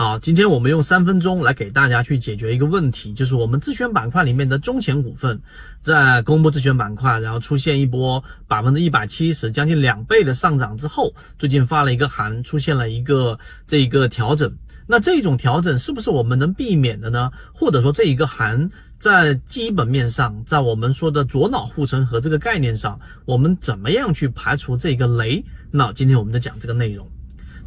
好，今天我们用三分钟来给大家去解决一个问题，就是我们自选板块里面的中钱股份，在公布自选板块，然后出现一波百分之一百七十，将近两倍的上涨之后，最近发了一个函，出现了一个这一个调整。那这种调整是不是我们能避免的呢？或者说这一个函在基本面上，在我们说的左脑护城河这个概念上，我们怎么样去排除这个雷？那今天我们就讲这个内容。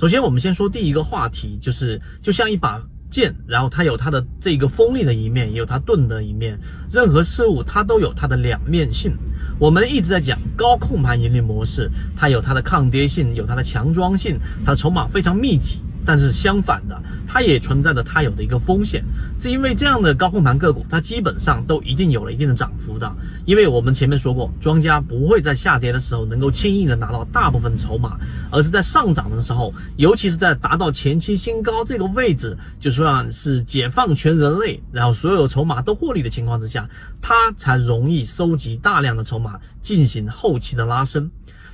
首先，我们先说第一个话题，就是就像一把剑，然后它有它的这个锋利的一面，也有它钝的一面。任何事物它都有它的两面性。我们一直在讲高控盘盈利模式，它有它的抗跌性，有它的强装性，它的筹码非常密集。但是相反的，它也存在着它有的一个风险，是因为这样的高控盘个股，它基本上都一定有了一定的涨幅的。因为我们前面说过，庄家不会在下跌的时候能够轻易的拿到大部分筹码，而是在上涨的时候，尤其是在达到前期新高这个位置，就算是解放全人类，然后所有筹码都获利的情况之下，它才容易收集大量的筹码进行后期的拉升。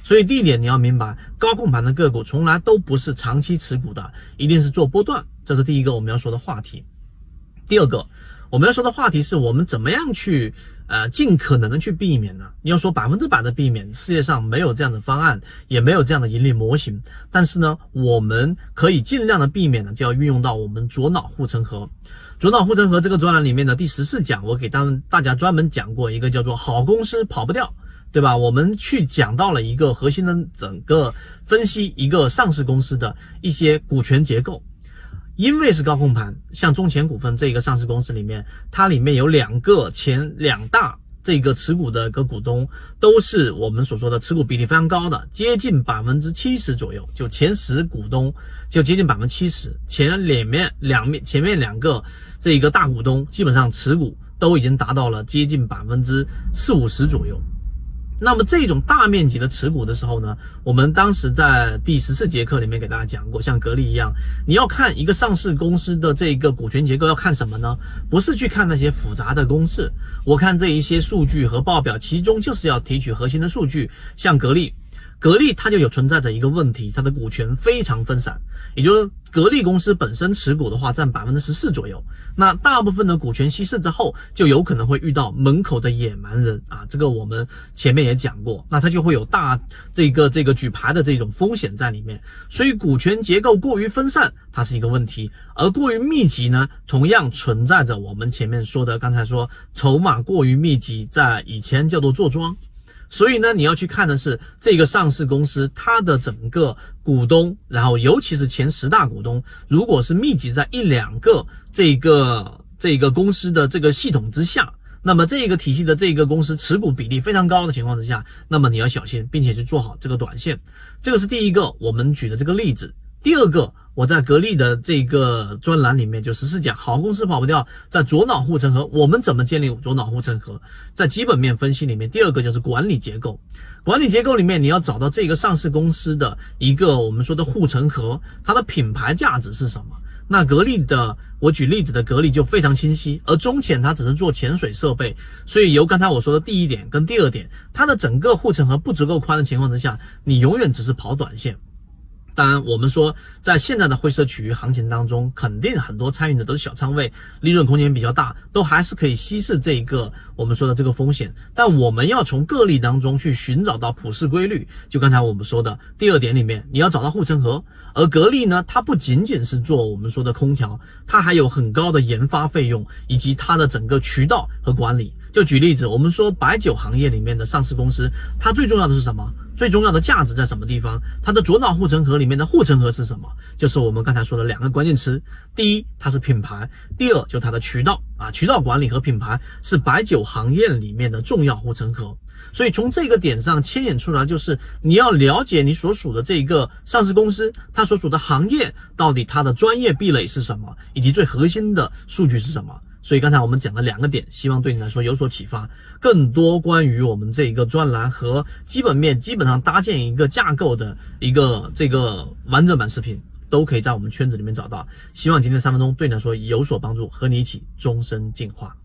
所以第一点你要明白，高控盘的个股从来都不是长期持股的，一定是做波段，这是第一个我们要说的话题。第二个我们要说的话题是我们怎么样去呃尽可能的去避免呢？你要说百分之百的避免，世界上没有这样的方案，也没有这样的盈利模型。但是呢，我们可以尽量的避免呢，就要运用到我们左脑护城河。左脑护城河这个专栏里面的第十四讲，我给大大家专门讲过一个叫做好公司跑不掉。对吧？我们去讲到了一个核心的整个分析，一个上市公司的一些股权结构。因为是高控盘，像中前股份这个上市公司里面，它里面有两个前两大这个持股的个股东，都是我们所说的持股比例非常高的，接近百分之七十左右，就前十股东就接近百分之七十，前两面两面前面两个这个大股东基本上持股都已经达到了接近百分之四五十左右。那么这种大面积的持股的时候呢，我们当时在第十四节课里面给大家讲过，像格力一样，你要看一个上市公司的这个股权结构，要看什么呢？不是去看那些复杂的公式，我看这一些数据和报表，其中就是要提取核心的数据，像格力。格力它就有存在着一个问题，它的股权非常分散，也就是格力公司本身持股的话占百分之十四左右，那大部分的股权稀释之后，就有可能会遇到门口的野蛮人。啊，这个我们前面也讲过，那它就会有大这个这个举牌的这种风险在里面，所以股权结构过于分散，它是一个问题，而过于密集呢，同样存在着我们前面说的，刚才说筹码过于密集，在以前叫做坐庄。所以呢，你要去看的是这个上市公司它的整个股东，然后尤其是前十大股东，如果是密集在一两个这个这个公司的这个系统之下，那么这个体系的这个公司持股比例非常高的情况之下，那么你要小心，并且去做好这个短线。这个是第一个我们举的这个例子。第二个，我在格力的这个专栏里面就实时讲，好公司跑不掉，在左脑护城河，我们怎么建立左脑护城河？在基本面分析里面，第二个就是管理结构。管理结构里面，你要找到这个上市公司的一个我们说的护城河，它的品牌价值是什么？那格力的，我举例子的格力就非常清晰，而中潜它只是做潜水设备，所以由刚才我说的第一点跟第二点，它的整个护城河不足够宽的情况之下，你永远只是跑短线。当然，我们说在现在的灰色区域行情当中，肯定很多参与的都是小仓位，利润空间比较大，都还是可以稀释这一个我们说的这个风险。但我们要从个例当中去寻找到普世规律，就刚才我们说的第二点里面，你要找到护城河。而格力呢，它不仅仅是做我们说的空调，它还有很高的研发费用以及它的整个渠道和管理。就举例子，我们说白酒行业里面的上市公司，它最重要的是什么？最重要的价值在什么地方？它的左脑护城河里面的护城河是什么？就是我们刚才说的两个关键词：第一，它是品牌；第二，就它的渠道啊，渠道管理和品牌是白酒行业里面的重要护城河。所以从这个点上牵引出来，就是你要了解你所属的这个上市公司，它所属的行业到底它的专业壁垒是什么，以及最核心的数据是什么。所以刚才我们讲了两个点，希望对你来说有所启发。更多关于我们这一个专栏和基本面，基本上搭建一个架构的一个这个完整版视频，都可以在我们圈子里面找到。希望今天三分钟对你来说有所帮助，和你一起终身进化。